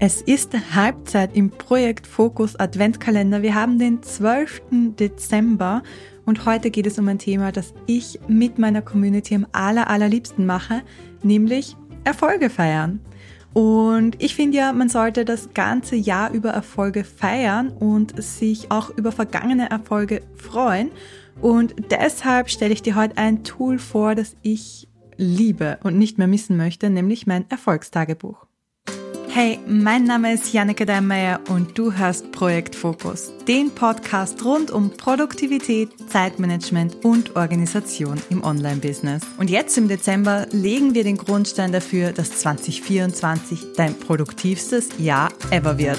Es ist Halbzeit im Projekt Fokus Adventkalender. Wir haben den 12. Dezember und heute geht es um ein Thema, das ich mit meiner Community am aller, allerliebsten mache, nämlich Erfolge feiern. Und ich finde ja, man sollte das ganze Jahr über Erfolge feiern und sich auch über vergangene Erfolge freuen. Und deshalb stelle ich dir heute ein Tool vor, das ich liebe und nicht mehr missen möchte, nämlich mein Erfolgstagebuch. Hey, mein Name ist Janneke Deinmeier und du hörst Projekt Fokus, den Podcast rund um Produktivität, Zeitmanagement und Organisation im Online-Business. Und jetzt im Dezember legen wir den Grundstein dafür, dass 2024 dein produktivstes Jahr ever wird.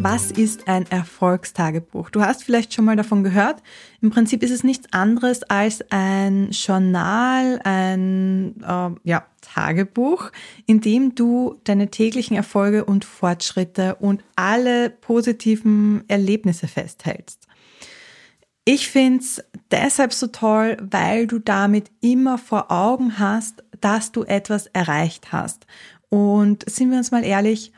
Was ist ein Erfolgstagebuch? Du hast vielleicht schon mal davon gehört. Im Prinzip ist es nichts anderes als ein Journal, ein äh, ja, Tagebuch, in dem du deine täglichen Erfolge und Fortschritte und alle positiven Erlebnisse festhältst. Ich finde es deshalb so toll, weil du damit immer vor Augen hast, dass du etwas erreicht hast. Und sind wir uns mal ehrlich,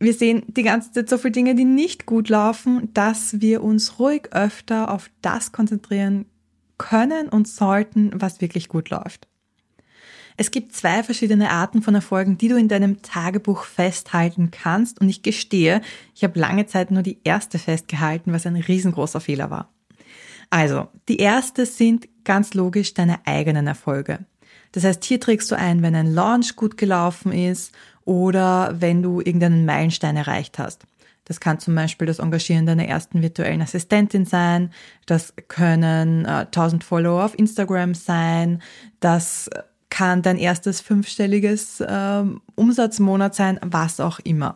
wir sehen die ganze Zeit so viele Dinge, die nicht gut laufen, dass wir uns ruhig öfter auf das konzentrieren können und sollten, was wirklich gut läuft. Es gibt zwei verschiedene Arten von Erfolgen, die du in deinem Tagebuch festhalten kannst. Und ich gestehe, ich habe lange Zeit nur die erste festgehalten, was ein riesengroßer Fehler war. Also, die erste sind ganz logisch deine eigenen Erfolge. Das heißt, hier trägst du ein, wenn ein Launch gut gelaufen ist oder wenn du irgendeinen Meilenstein erreicht hast. Das kann zum Beispiel das Engagieren deiner ersten virtuellen Assistentin sein. Das können äh, 1000 Follower auf Instagram sein. Das kann dein erstes fünfstelliges äh, Umsatzmonat sein, was auch immer.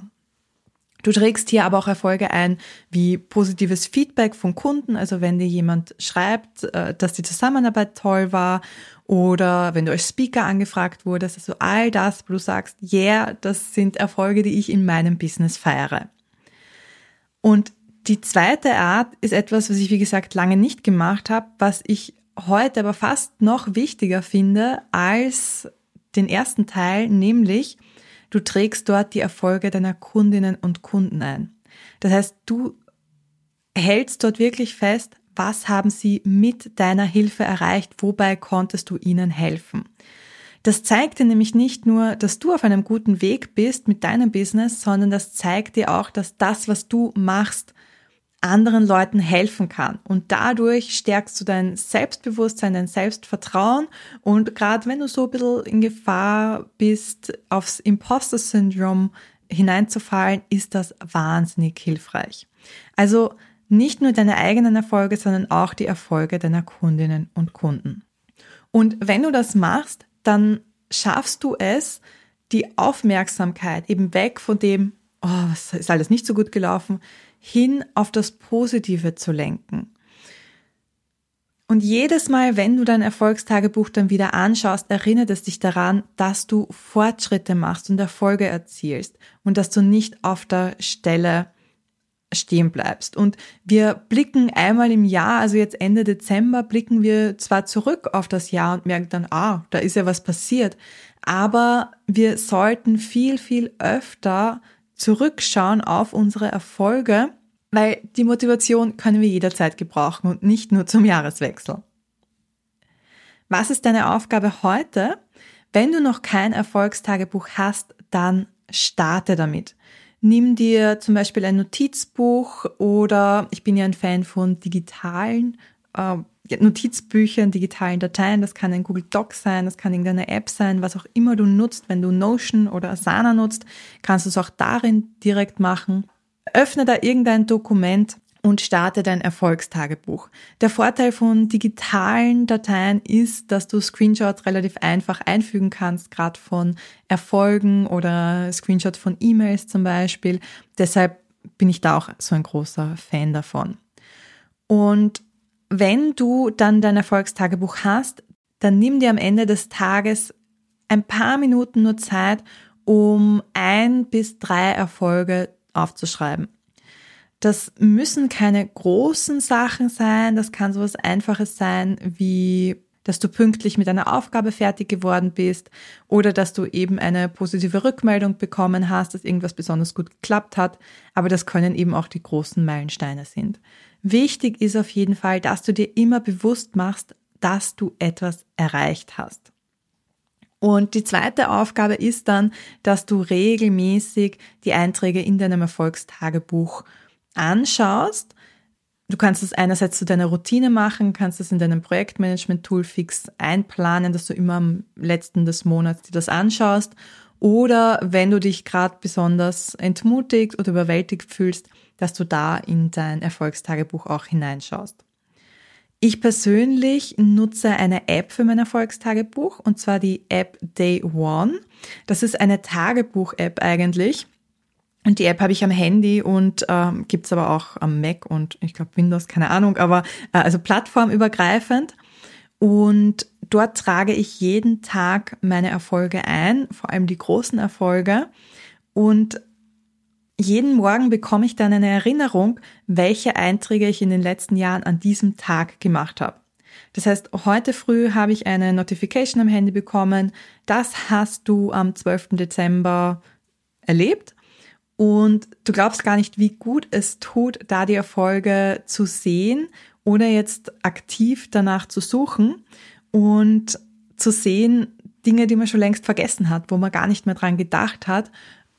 Du trägst hier aber auch Erfolge ein, wie positives Feedback von Kunden, also wenn dir jemand schreibt, äh, dass die Zusammenarbeit toll war oder wenn du als Speaker angefragt wurdest, also all das, wo du sagst, yeah, das sind Erfolge, die ich in meinem Business feiere. Und die zweite Art ist etwas, was ich, wie gesagt, lange nicht gemacht habe, was ich heute aber fast noch wichtiger finde als den ersten Teil, nämlich Du trägst dort die Erfolge deiner Kundinnen und Kunden ein. Das heißt, du hältst dort wirklich fest, was haben sie mit deiner Hilfe erreicht, wobei konntest du ihnen helfen. Das zeigt dir nämlich nicht nur, dass du auf einem guten Weg bist mit deinem Business, sondern das zeigt dir auch, dass das, was du machst, anderen Leuten helfen kann. Und dadurch stärkst du dein Selbstbewusstsein, dein Selbstvertrauen. Und gerade wenn du so ein bisschen in Gefahr bist, aufs Imposter-Syndrom hineinzufallen, ist das wahnsinnig hilfreich. Also nicht nur deine eigenen Erfolge, sondern auch die Erfolge deiner Kundinnen und Kunden. Und wenn du das machst, dann schaffst du es, die Aufmerksamkeit eben weg von dem, oh, was ist alles nicht so gut gelaufen, hin auf das Positive zu lenken. Und jedes Mal, wenn du dein Erfolgstagebuch dann wieder anschaust, erinnert es dich daran, dass du Fortschritte machst und Erfolge erzielst und dass du nicht auf der Stelle stehen bleibst. Und wir blicken einmal im Jahr, also jetzt Ende Dezember, blicken wir zwar zurück auf das Jahr und merken dann, ah, da ist ja was passiert, aber wir sollten viel, viel öfter zurückschauen auf unsere Erfolge, weil die Motivation können wir jederzeit gebrauchen und nicht nur zum Jahreswechsel. Was ist deine Aufgabe heute? Wenn du noch kein Erfolgstagebuch hast, dann starte damit. Nimm dir zum Beispiel ein Notizbuch oder ich bin ja ein Fan von digitalen äh, Notizbüchern, digitalen Dateien. Das kann ein Google Doc sein, das kann irgendeine App sein, was auch immer du nutzt. Wenn du Notion oder Asana nutzt, kannst du es auch darin direkt machen. Öffne da irgendein Dokument und starte dein Erfolgstagebuch. Der Vorteil von digitalen Dateien ist, dass du Screenshots relativ einfach einfügen kannst, gerade von Erfolgen oder Screenshots von E-Mails zum Beispiel. Deshalb bin ich da auch so ein großer Fan davon. Und wenn du dann dein Erfolgstagebuch hast, dann nimm dir am Ende des Tages ein paar Minuten nur Zeit, um ein bis drei Erfolge aufzuschreiben. Das müssen keine großen Sachen sein, das kann sowas Einfaches sein wie dass du pünktlich mit einer Aufgabe fertig geworden bist oder dass du eben eine positive Rückmeldung bekommen hast, dass irgendwas besonders gut geklappt hat. Aber das können eben auch die großen Meilensteine sind. Wichtig ist auf jeden Fall, dass du dir immer bewusst machst, dass du etwas erreicht hast. Und die zweite Aufgabe ist dann, dass du regelmäßig die Einträge in deinem Erfolgstagebuch anschaust. Du kannst es einerseits zu deiner Routine machen, kannst es in deinem Projektmanagement-Tool fix einplanen, dass du immer am letzten des Monats dir das anschaust. Oder wenn du dich gerade besonders entmutigt oder überwältigt fühlst, dass du da in dein Erfolgstagebuch auch hineinschaust. Ich persönlich nutze eine App für mein Erfolgstagebuch und zwar die App Day One. Das ist eine Tagebuch-App eigentlich. Und die App habe ich am Handy und ähm, gibt aber auch am Mac und ich glaube Windows, keine Ahnung, aber äh, also plattformübergreifend. Und dort trage ich jeden Tag meine Erfolge ein, vor allem die großen Erfolge. Und jeden Morgen bekomme ich dann eine Erinnerung, welche Einträge ich in den letzten Jahren an diesem Tag gemacht habe. Das heißt, heute früh habe ich eine Notification am Handy bekommen, das hast du am 12. Dezember erlebt. Und du glaubst gar nicht, wie gut es tut, da die Erfolge zu sehen oder jetzt aktiv danach zu suchen und zu sehen, Dinge, die man schon längst vergessen hat, wo man gar nicht mehr dran gedacht hat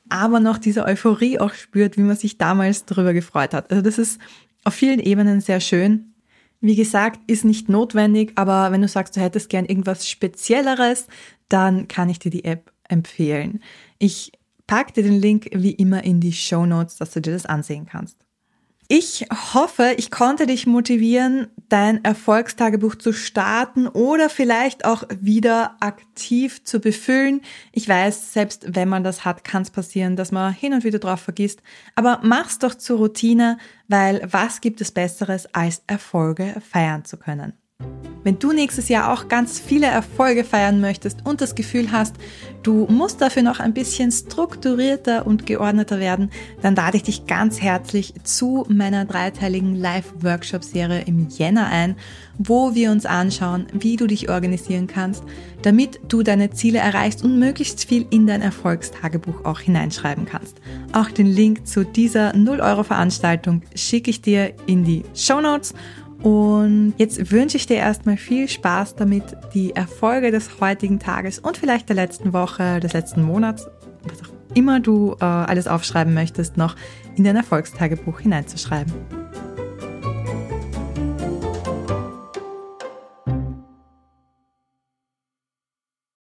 aber noch diese Euphorie auch spürt, wie man sich damals darüber gefreut hat. Also das ist auf vielen Ebenen sehr schön. Wie gesagt, ist nicht notwendig, aber wenn du sagst, du hättest gern irgendwas Spezielleres, dann kann ich dir die App empfehlen. Ich packe dir den Link wie immer in die Show Notes, dass du dir das ansehen kannst. Ich hoffe, ich konnte dich motivieren, dein Erfolgstagebuch zu starten oder vielleicht auch wieder aktiv zu befüllen. Ich weiß, selbst wenn man das hat, kann es passieren, dass man hin und wieder drauf vergisst. Aber mach's doch zur Routine, weil was gibt es Besseres, als Erfolge feiern zu können? Wenn du nächstes Jahr auch ganz viele Erfolge feiern möchtest und das Gefühl hast, du musst dafür noch ein bisschen strukturierter und geordneter werden, dann lade ich dich ganz herzlich zu meiner dreiteiligen Live-Workshop-Serie im Jänner ein, wo wir uns anschauen, wie du dich organisieren kannst, damit du deine Ziele erreichst und möglichst viel in dein Erfolgstagebuch auch hineinschreiben kannst. Auch den Link zu dieser 0-Euro-Veranstaltung schicke ich dir in die Show Notes und jetzt wünsche ich dir erstmal viel Spaß damit, die Erfolge des heutigen Tages und vielleicht der letzten Woche, des letzten Monats, was auch immer du äh, alles aufschreiben möchtest, noch in dein Erfolgstagebuch hineinzuschreiben.